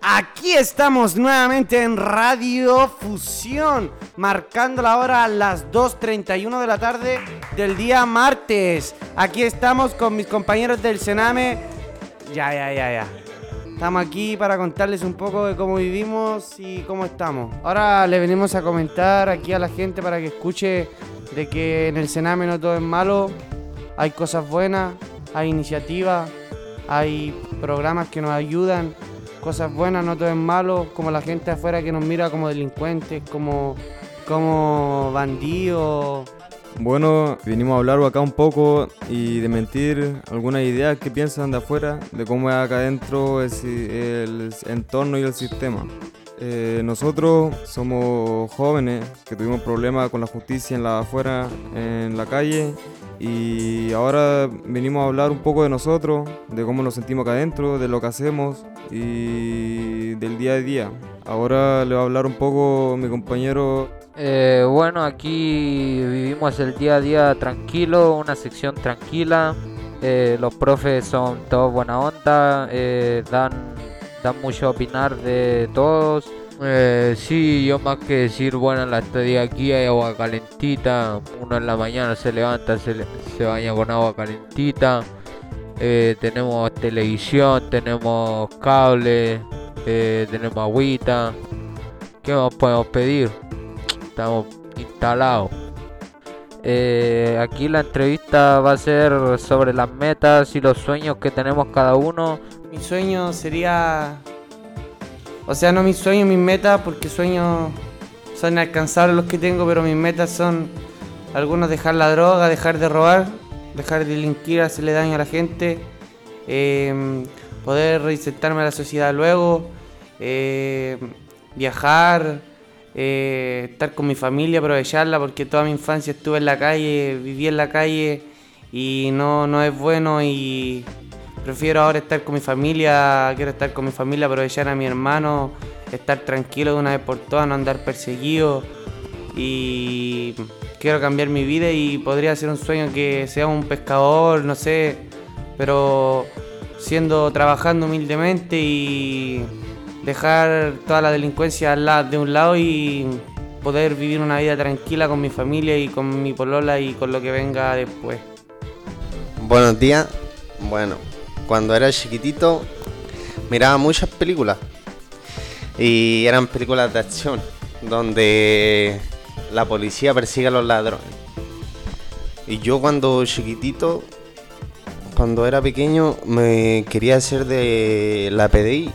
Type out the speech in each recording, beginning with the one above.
Aquí estamos nuevamente en Radio Fusión, marcando la hora a las 2.31 de la tarde del día martes. Aquí estamos con mis compañeros del Sename. Ya, ya, ya, ya. Estamos aquí para contarles un poco de cómo vivimos y cómo estamos. Ahora le venimos a comentar aquí a la gente para que escuche de que en el Sename no todo es malo. Hay cosas buenas, hay iniciativas, hay programas que nos ayudan cosas buenas, no todo es malo, como la gente afuera que nos mira como delincuentes, como, como bandidos. Bueno, vinimos a hablar acá un poco y de mentir algunas ideas que piensan de afuera, de cómo es acá adentro el, el entorno y el sistema. Eh, nosotros somos jóvenes que tuvimos problemas con la justicia en la afuera, en la calle, y ahora venimos a hablar un poco de nosotros, de cómo nos sentimos acá adentro, de lo que hacemos y del día a día. Ahora le va a hablar un poco mi compañero. Eh, bueno, aquí vivimos el día a día tranquilo, una sección tranquila. Eh, los profes son todos buena onda, eh, dan, dan mucho opinar de todos. Eh, sí, yo más que decir, bueno, la estadía aquí hay agua calentita. Uno en la mañana se levanta, se, se baña con agua calentita. Eh, tenemos televisión, tenemos cable, eh, tenemos agüita. ¿Qué más podemos pedir? Estamos instalados. Eh, aquí la entrevista va a ser sobre las metas y los sueños que tenemos cada uno. Mi sueño sería o sea, no mis sueños, mis metas, porque sueños son inalcanzables los que tengo, pero mis metas son algunos dejar la droga, dejar de robar, dejar de delinquir, hacerle daño a la gente, em, poder reinsertarme a la sociedad luego, em, viajar, eh, estar con mi familia, aprovecharla, porque toda mi infancia estuve en la calle, viví en la calle y no, no es bueno y Prefiero ahora estar con mi familia, quiero estar con mi familia, aprovechar a mi hermano, estar tranquilo de una vez por todas, no andar perseguido. Y quiero cambiar mi vida y podría ser un sueño que sea un pescador, no sé, pero siendo trabajando humildemente y dejar toda la delincuencia de un lado y poder vivir una vida tranquila con mi familia y con mi polola y con lo que venga después. Buenos días. Bueno, cuando era chiquitito miraba muchas películas y eran películas de acción donde la policía persigue a los ladrones. Y yo cuando chiquitito, cuando era pequeño, me quería hacer de la PDI.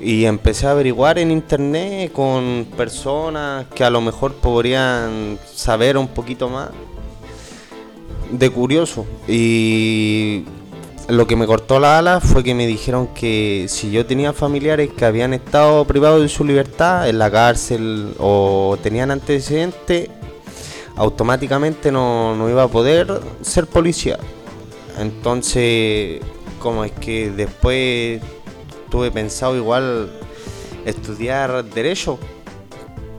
Y empecé a averiguar en internet con personas que a lo mejor podrían saber un poquito más de curioso. Y lo que me cortó la ala fue que me dijeron que si yo tenía familiares que habían estado privados de su libertad en la cárcel o tenían antecedentes, automáticamente no, iba a poder ser policía. Entonces, como es que después tuve pensado igual estudiar derecho,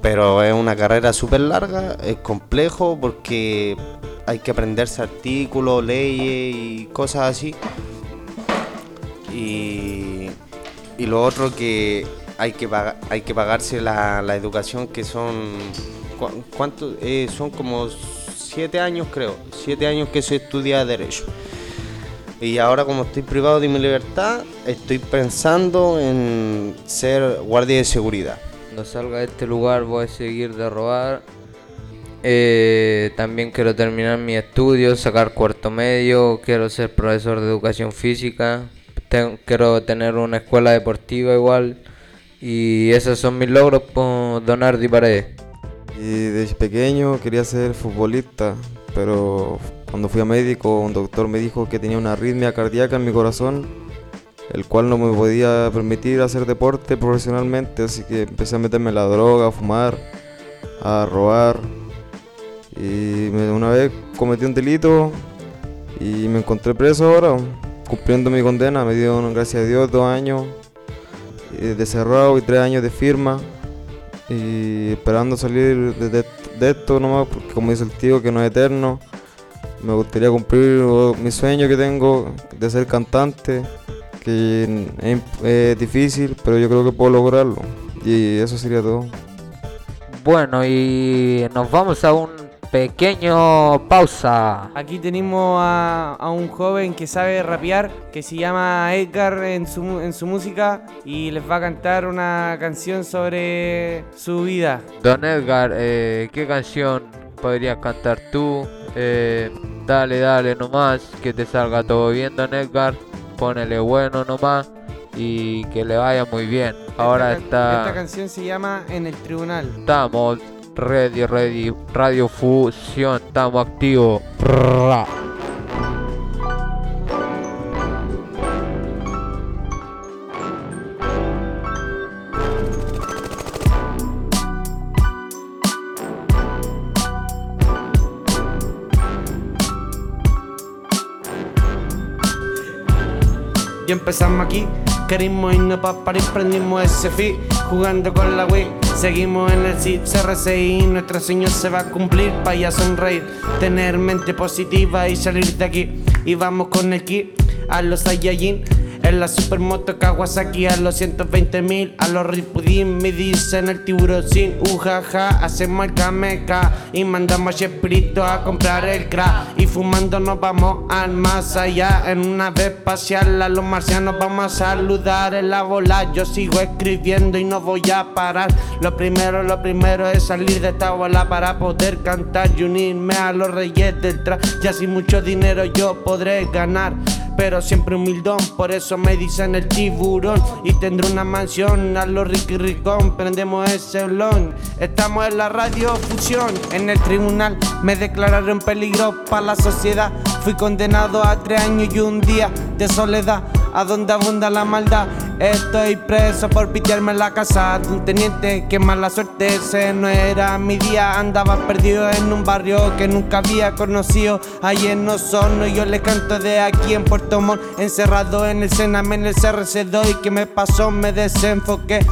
pero es una carrera súper larga, es complejo porque hay que aprenderse artículos, leyes y cosas así. Y, lo otro que hay que, hay que pagarse la, educación que son, ¿cuánto? Eh, son como siete años creo, siete años que se estudia derecho. Y ahora como estoy privado de mi libertad, estoy pensando en ser guardia de seguridad. Cuando salga de este lugar voy a seguir de robar eh, también quiero terminar mi estudio, sacar cuarto medio, quiero ser profesor de educación física, quiero tener una escuela deportiva igual y esos son mis logros por donar de paredes. Y desde pequeño quería ser futbolista, pero cuando fui a médico un doctor me dijo que tenía una arritmia cardíaca en mi corazón, el cual no me podía permitir hacer deporte profesionalmente, así que empecé a meterme la droga, a fumar, a robar y una vez cometí un delito y me encontré preso ahora, cumpliendo mi condena. Me dio, gracias a Dios, dos años eh, de cerrado y tres años de firma. Y esperando salir de, esto nomás, porque como dice el tío, que no es eterno. Me gustaría cumplir mi sueño que tengo de ser cantante, que es difícil, pero yo creo que puedo lograrlo. Y eso sería todo. Bueno, y nos vamos a un pequeño pausa. Aquí tenemos a, a un joven que sabe rapear, que se llama Edgar en su, en su música y les va a cantar una canción sobre su vida. Don Edgar, eh, ¿qué canción podrías cantar tú? Eh, dale, dale nomás, que te salga todo bien, Don Edgar. Ponele bueno nomás y que le vaya muy bien. Ahora Esta can- Esta está, canción se llama En el Tribunal. estamos ready, ready, Radio Fusión, estamos activos. Y empezamos aquí, queremos irnos pa' París, prendimos ese fit, jugando con la Wii. Seguimos en el CRCI, nuestro sueño se va a cumplir, pa' ya sonreír, tener mente positiva y salir de aquí. Y vamos con el kit a los Saiyajin, en la supermoto Kawasaki a los 120 mil, a los Ripudín me dicen el tiburón sin ujaja, hacemos el cameca y mandamos a a comprar el crack y fumando nos vamos al más allá. En una vez espacial a los marcianos vamos a saludar en la bola, yo sigo escribiendo y no voy a parar, lo primero, lo primero es salir de esta bola para poder cantar y unirme a los reyes del trap, ya sin mucho dinero yo podré ganar pero siempre humildón, por eso me dicen el tiburón. Y tendré una mansión a los Ricky Ricón, prendemos ese blon. Estamos en la radio fusión, en el tribunal me declararon peligro para la sociedad. Fui condenado a tres años y un día de soledad, a donde abunda la maldad. Estoy preso por pitearme en la casa de un teniente. Que mala suerte, ese no era mi día. Andaba perdido en un barrio que nunca había conocido. Ahí en Osorno, yo le canto de aquí en Puerto Montt. Encerrado en el Sename, en el CRC2. ¿Y qué me pasó? Me desenfoqué.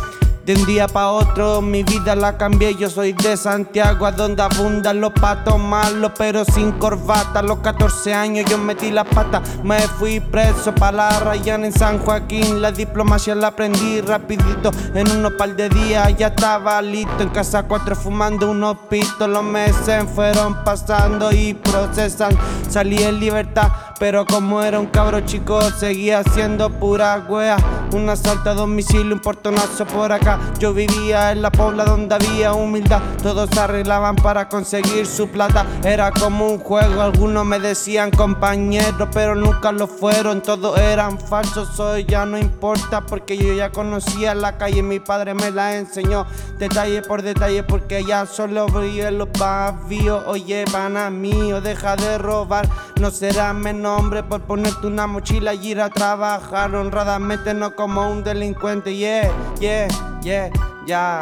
De un día para otro mi vida la cambié, yo soy de Santiago, a donde abundan los patos malos, pero sin corbata. A los 14 años yo metí la pata, me fui preso para la Rayana en San Joaquín. La diplomacia la aprendí rapidito, en unos par de días ya estaba listo. En casa cuatro fumando unos pitos, los meses fueron pasando y procesan. Salí en libertad, pero como era un cabro chico, seguía haciendo pura wea. Un asalto a domicilio, un portonazo por acá. Yo vivía en la pobla donde había humildad. Todos arreglaban para conseguir su plata. Era como un juego, algunos me decían compañeros, pero nunca lo fueron. Todos eran falsos, hoy ya no importa porque yo ya conocía la calle. Mi padre me la enseñó detalle por detalle porque ya solo brillé los bavíos. Oye, pana mío, deja de robar. No será mi nombre por ponerte una mochila y ir a trabajar honradamente, no como un delincuente. Yeah, yeah, yeah, ya.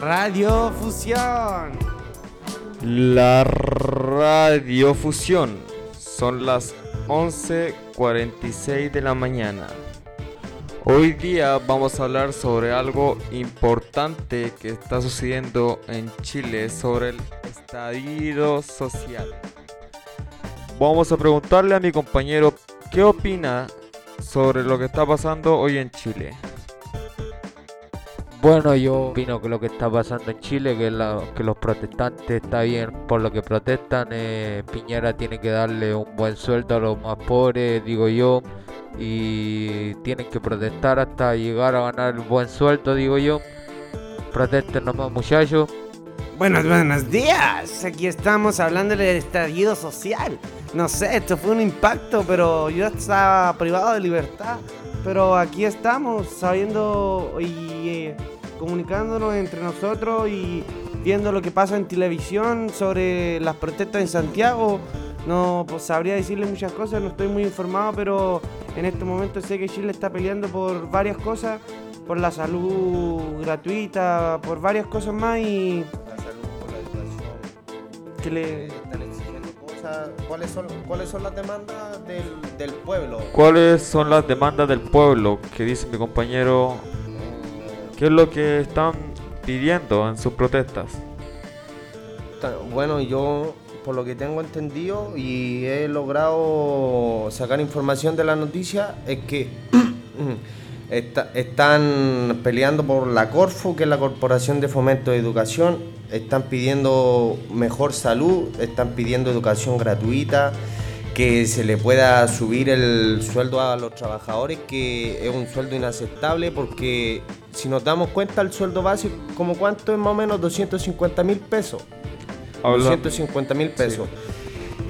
Radio Fusión. La radiofusión. Son las 11.46 de la mañana. Hoy día vamos a hablar sobre algo importante que está sucediendo en Chile, sobre el estallido social. Vamos a preguntarle a mi compañero qué opina sobre lo que está pasando hoy en Chile. Bueno, yo opino que lo que está pasando en Chile, que, que los protestantes está bien por lo que protestan, eh, Piñera tiene que darle un buen sueldo a los más pobres, digo yo, y tienen que protestar hasta llegar a ganar el buen sueldo, digo yo. Protesten nomás muchachos. Buenos, buenos días. Aquí estamos hablando del estallido social. No sé, esto fue un impacto, pero yo estaba privado de libertad. Pero aquí estamos, sabiendo y eh, comunicándonos entre nosotros y viendo lo que pasa en televisión sobre las protestas en Santiago. No pues, sabría decirle muchas cosas, no estoy muy informado, pero en este momento sé que Chile está peleando por varias cosas, por la salud gratuita, por varias cosas más y La salud, por la educación. que le... Están exigiendo cosas. ¿Cuáles son, cuáles son las demandas del, del pueblo? ¿Cuáles son las demandas del pueblo? Que dice mi compañero. ¿Qué es lo que están pidiendo en sus protestas? Ta- Bueno, yo por lo que tengo entendido y he logrado sacar información de la noticia es que está- están peleando por la Corfo, que es la Corporación de Fomento de Educación, están pidiendo mejor salud, están pidiendo educación gratuita, que se le pueda subir el sueldo a los trabajadores, que es un sueldo inaceptable porque si nos damos cuenta el sueldo básico, como cuánto es más o menos 250 mil pesos. Habla- 250 mil pesos.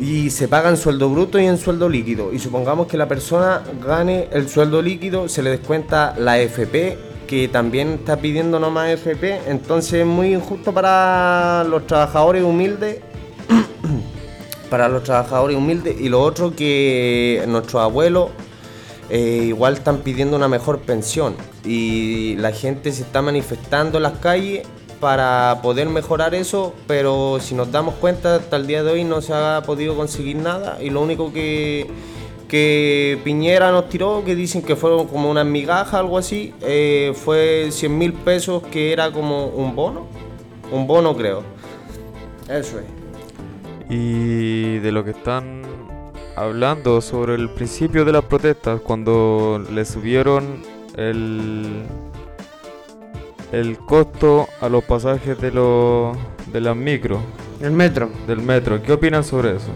Y se paga en sueldo bruto y en sueldo líquido. Y supongamos que la persona gane el sueldo líquido, se le descuenta la FP, que también está pidiendo no más FP. Entonces es muy injusto para los trabajadores humildes. para los trabajadores humildes. Y lo otro que nuestros abuelos eh, igual están pidiendo una mejor pensión. Y la gente se está manifestando en las calles para poder mejorar eso, pero si nos damos cuenta, hasta el día de hoy no se ha podido conseguir nada y lo único que, Piñera nos tiró, que dicen que fueron como una migaja, algo así, eh, fue 100 mil pesos que era como un bono, un bono creo. Eso es. Y de lo que están hablando sobre el principio de las protestas, cuando le subieron el, el costo a los pasajes de, los de las micro, El metro. del metro. ¿Qué opinan sobre eso?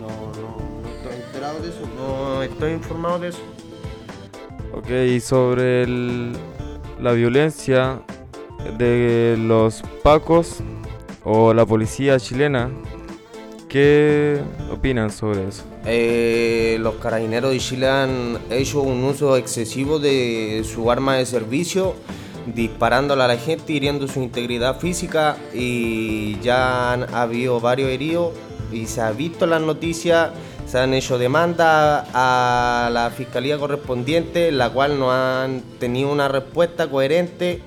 No, no, no estoy enterado de eso, no estoy informado de eso. Ok, y sobre el- la violencia de los pacos o la policía chilena, ¿qué opinan sobre eso? Eh, los carabineros de Chile han hecho un uso excesivo de su arma de servicio, disparándole a la gente, hiriendo su integridad física y ya han ha habido varios heridos y se ha visto las noticias, se han hecho demandas a la fiscalía correspondiente, la cual no han tenido una respuesta coherente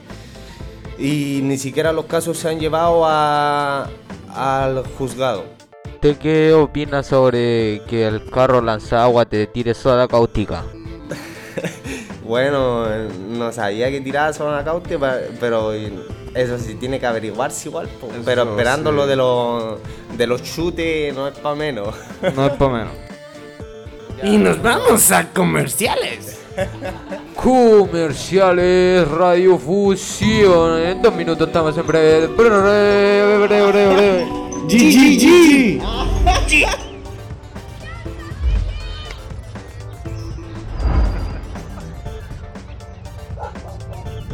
y ni siquiera los casos se han llevado al juzgado. ¿Usted qué opina sobre que el carro lanzagua te tire soda cáustica? Bueno, no sabía que tiraba soda cáustica, pero eso sí tiene que averiguarse igual. Eso pero esperando sí. lo de los de los chutes no es para menos. No es para menos. Y nos vamos a comerciales. Comerciales, radiofusión. En dos minutos estamos en breve. breve, breve, breve, breve. GGG.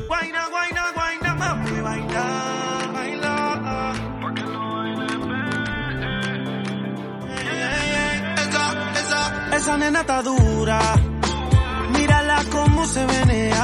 Guayna, guayna, guayna, mami, baila, baila. Esa, esa, esa nena está dura. Mírala cómo se menea.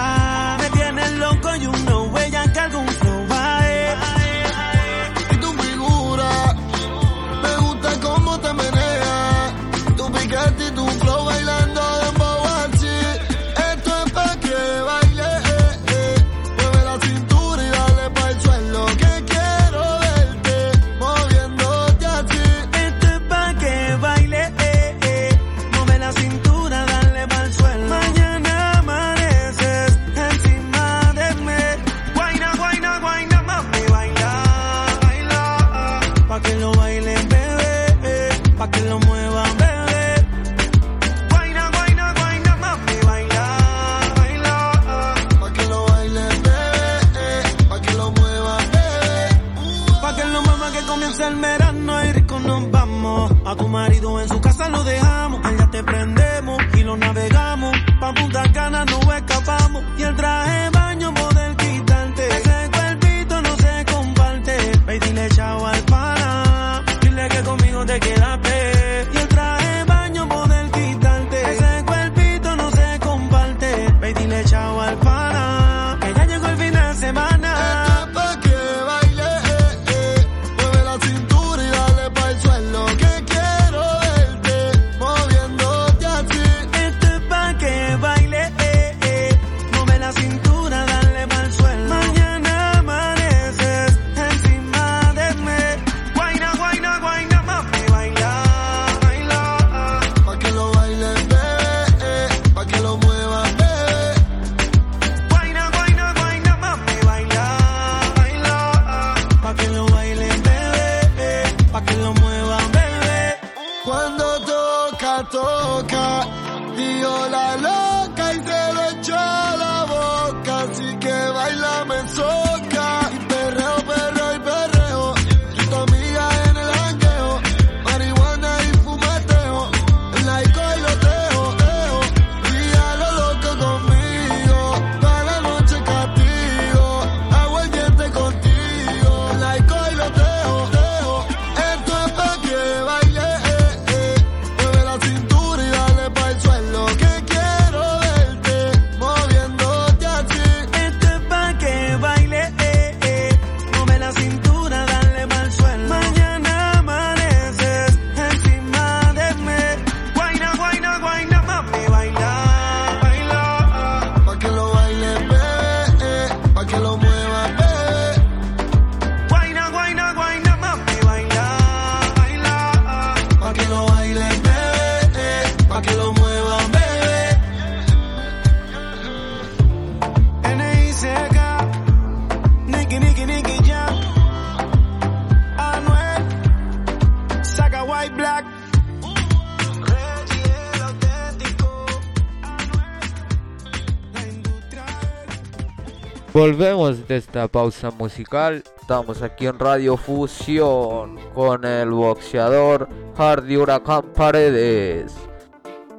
Volvemos de esta pausa musical. Estamos aquí en Radio Fusión con el boxeador Hardy Huracán Paredes.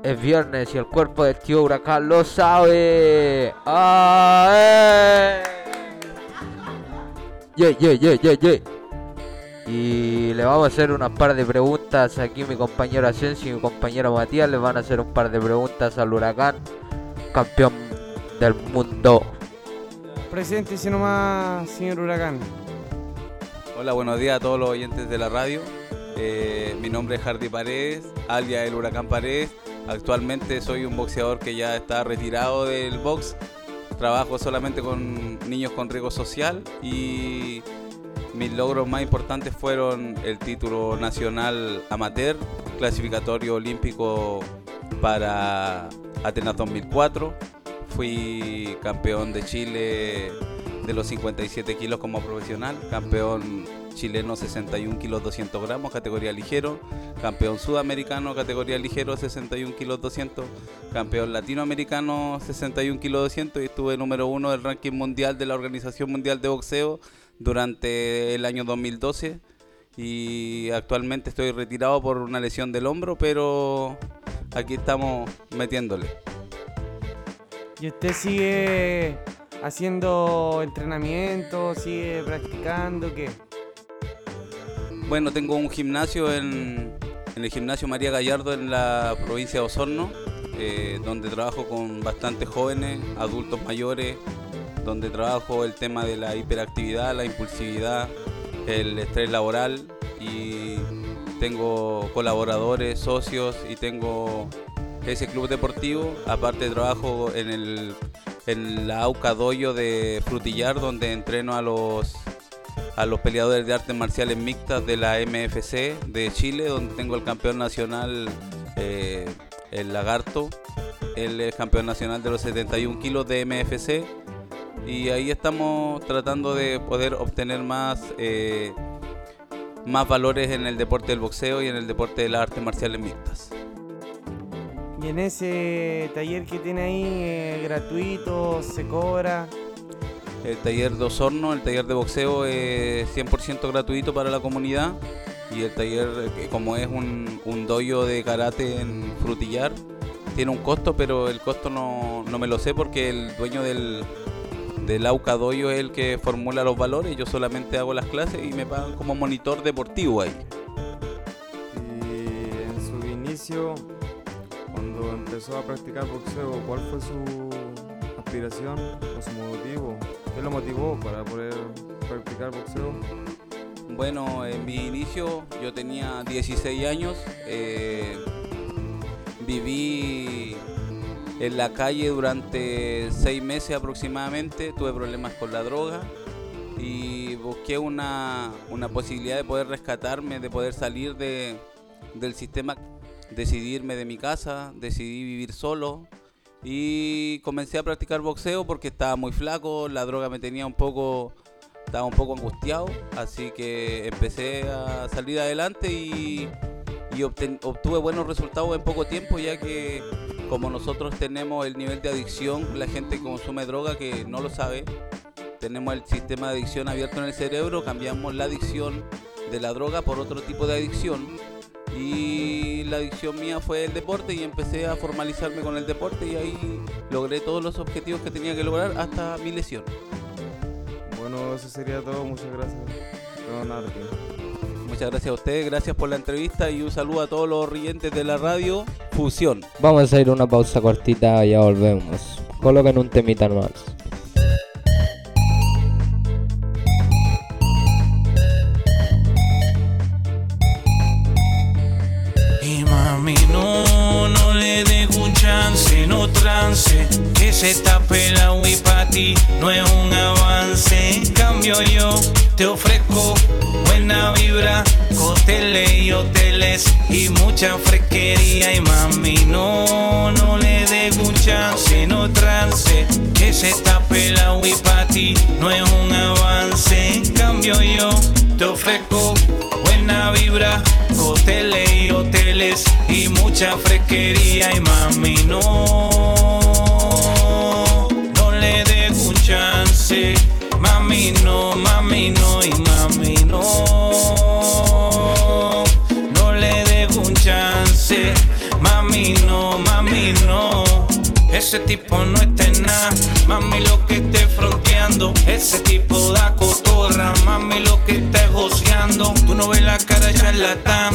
Es viernes y el cuerpo del tío Huracán lo sabe. ¡Ah, eh! Yeah, yeah, yeah, yeah, yeah. Y le vamos a hacer unas par de preguntas aquí mi compañero Asensio y mi compañero Matías. Le van a hacer un par de preguntas al Huracán, campeón del mundo. Presidente, si nomás, señor Huracán. Hola, buenos días a todos los oyentes de la radio. Eh, mi nombre es Hardy Paredes, alias el Huracán Paredes. Actualmente soy un boxeador que ya está retirado del box. Trabajo solamente con niños con riesgo social y mis logros más importantes fueron el título nacional amateur, clasificatorio olímpico para Atenas 2004. Fui campeón de Chile de los 57 kilos como profesional, campeón chileno 61 kilos 200 gramos, categoría ligero, campeón sudamericano, categoría ligero 61 kilos 200, campeón latinoamericano 61 kilos 200 y estuve número uno del ranking mundial de la Organización Mundial de Boxeo durante el año 2012 y actualmente estoy retirado por una lesión del hombro, pero aquí estamos metiéndole. ¿Y usted sigue haciendo entrenamiento? ¿Sigue practicando? ¿Qué? Bueno, tengo un gimnasio en, el gimnasio María Gallardo en la provincia de Osorno, eh, donde trabajo con bastantes jóvenes, adultos mayores, donde trabajo el tema de la hiperactividad, la impulsividad, el estrés laboral y tengo colaboradores, socios y tengo ese club deportivo. Aparte trabajo en, el, en la AUCA Doyo de Frutillar, donde entreno a los a los peleadores de artes marciales mixtas de la MFC de Chile, donde tengo el campeón nacional, eh, el Lagarto. Él es campeón nacional de los 71 kilos de MFC. Y ahí estamos tratando de poder obtener más, eh, más valores en el deporte del boxeo y en el deporte de las artes marciales mixtas. Y en ese taller que tiene ahí, eh, gratuito, se cobra. El taller de Osorno, el taller de boxeo es 100% gratuito para la comunidad. Y el taller, eh, como es un, un doyo de karate en Frutillar, tiene un costo, pero el costo no, no me lo sé porque el dueño del, del Auca Doyo es el que formula los valores. Yo solamente hago las clases y me pagan como monitor deportivo ahí. Y en su inicio, empezó a practicar boxeo, ¿cuál fue su aspiración o su motivo? ¿Qué lo motivó para poder practicar boxeo? Bueno, en mi inicio yo tenía 16 años, eh, viví en la calle durante 6 meses aproximadamente, tuve problemas con la droga y busqué una, una posibilidad de poder rescatarme, de poder salir de, del sistema, decidirme de mi casa, decidí vivir solo y comencé a practicar boxeo porque estaba muy flaco, la droga me tenía un poco estaba un poco angustiado, así que empecé a salir adelante y, obtuve buenos resultados en poco tiempo ya que como nosotros tenemos el nivel de adicción, la gente consume droga que no lo sabe, tenemos el sistema de adicción abierto en el cerebro, cambiamos la adicción de la droga por otro tipo de adicción y la adicción mía fue el deporte y empecé a formalizarme con el deporte y ahí logré todos los objetivos que tenía que lograr hasta mi lesión. Bueno, eso sería todo. Muchas gracias. Don Ardi. Muchas gracias a ustedes, gracias por la entrevista y un saludo a todos los oyentes de la radio Fusión. Vamos a a una pausa cortita y ya volvemos. Coloquen un temita más. Hoteles y y mucha fresquería. Y mami, no, no le dejo un chance, no trance. Que se tape la Wii pa' ti no es un avance. En cambio, yo te ofrezco buena vibra, hoteles y hoteles y mucha fresquería y mami no, no le dejo un chance, mami no, Ese tipo no está en nada, mami lo que esté fronteando. Ese tipo da cotorra, mami lo que está goceando. Tú no ves la cara de charlatán,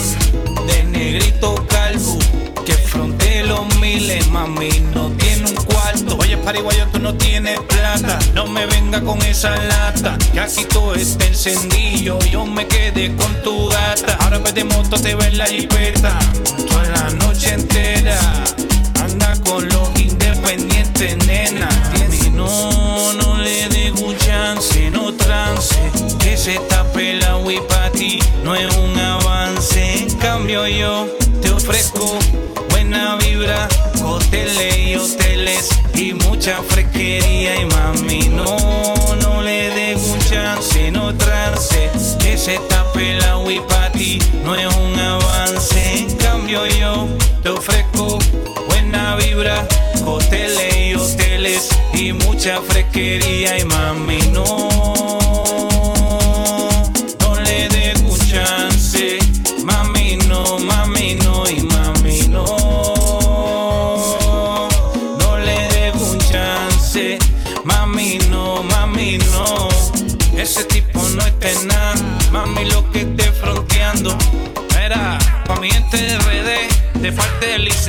de negrito calvo, que fronte los miles, mami no tiene un cuarto. Oye, pariguayo, tú no tienes plata, no me venga con esa lata, que aquí todo está encendido. Yo me quedé con tu gata, ahora en vez de moto te ves la jipeta, toda la noche entera. Con los independientes, nena. Y no, no le dejo chance, no trance. Que se tape la Wii pa' ti no es un avance. En cambio, yo te ofrezco buena vibra, hoteles y hoteles y mucha fresquería. Y mami, no, no le dejo chance, no trance. Que se tape la Wii pa' ti no es un avance. En cambio, yo te ofrezco buena vibra, hoteles y hoteles y mucha fresquería y mami no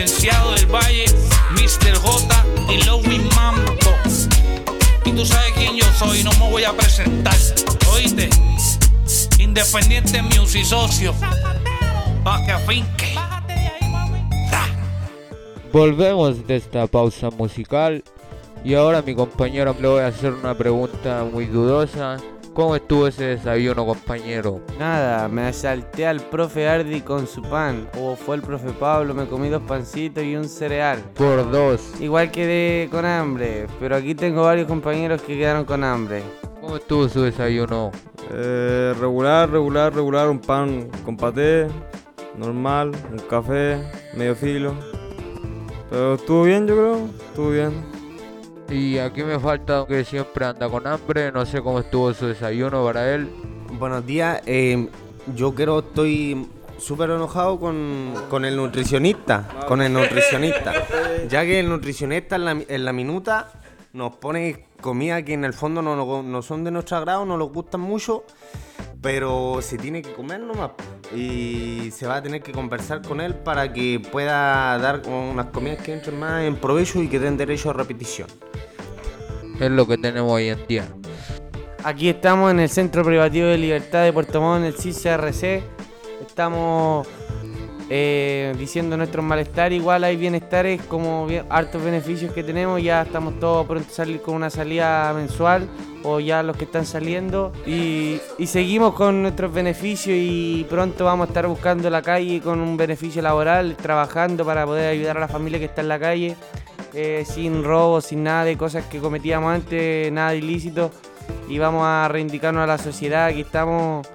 licenciado del Valle, Mr. J y Louis Mambo. Y tú sabes quién yo soy, no me voy a presentar. Oíste, Independiente Music Socio. Pa' que afinque. Volvemos de esta pausa musical y ahora mi compañero le voy a hacer una pregunta muy dudosa. ¿Cómo estuvo ese desayuno, compañero? Nada, me salté al profe Ardi con su pan. O fue el profe Pablo, me comí dos pancitos y un cereal. Por dos. Igual quedé con hambre, pero aquí tengo varios compañeros que quedaron con hambre. ¿Cómo estuvo su desayuno? Eh, regular, regular, regular. Un pan con paté, normal, un café, medio filo. Pero estuvo bien, yo creo. Estuvo bien. Y aquí me falta que siempre anda con hambre, no sé cómo estuvo su desayuno para él. Buenos días, eh, yo quiero, estoy súper enojado con, con el nutricionista, con el nutricionista, ya que el nutricionista en la, en la minuta nos pone comida que en el fondo no, no, no son de nuestro agrado, no nos gustan mucho, pero se tiene que comer nomás y se va a tener que conversar con él para que pueda dar unas comidas que entren más en provecho y que den derecho a repetición. Es lo que tenemos hoy en día. Aquí estamos en el Centro Privativo de Libertad de Puerto Montt, en el CICRC. Estamos eh, diciendo nuestros malestar. Igual hay bienestares como bien- hartos beneficios que tenemos. Ya estamos todos pronto a salir con una salida mensual o ya los que están saliendo. Y, y seguimos con nuestros beneficios y pronto vamos a estar buscando la calle con un beneficio laboral, trabajando para poder ayudar a la familia que está en la calle. Eh, sin robo, sin nada de cosas que cometíamos antes, nada ilícito y vamos a reivindicarnos a la sociedad. Aquí estamos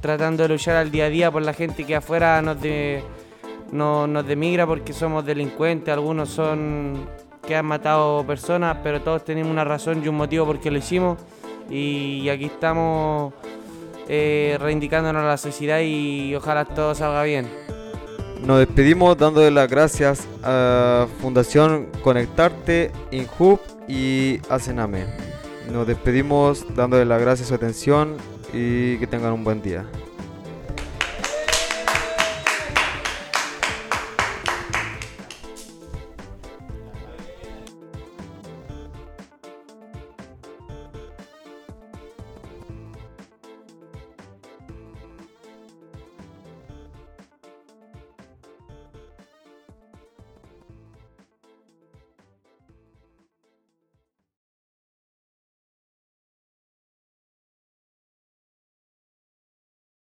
tratando de luchar al día a día por la gente que afuera nos, de- no, nos demigra porque somos delincuentes, algunos son que han matado personas, pero todos tenemos una razón y un motivo por qué lo hicimos. Y aquí estamos eh, reivindicándonos a la sociedad y ojalá todo salga bien. Nos despedimos dándole las gracias a Fundación Conectarte, INHUB y Acename. Nos despedimos dándole las gracias a su atención y que tengan un buen día.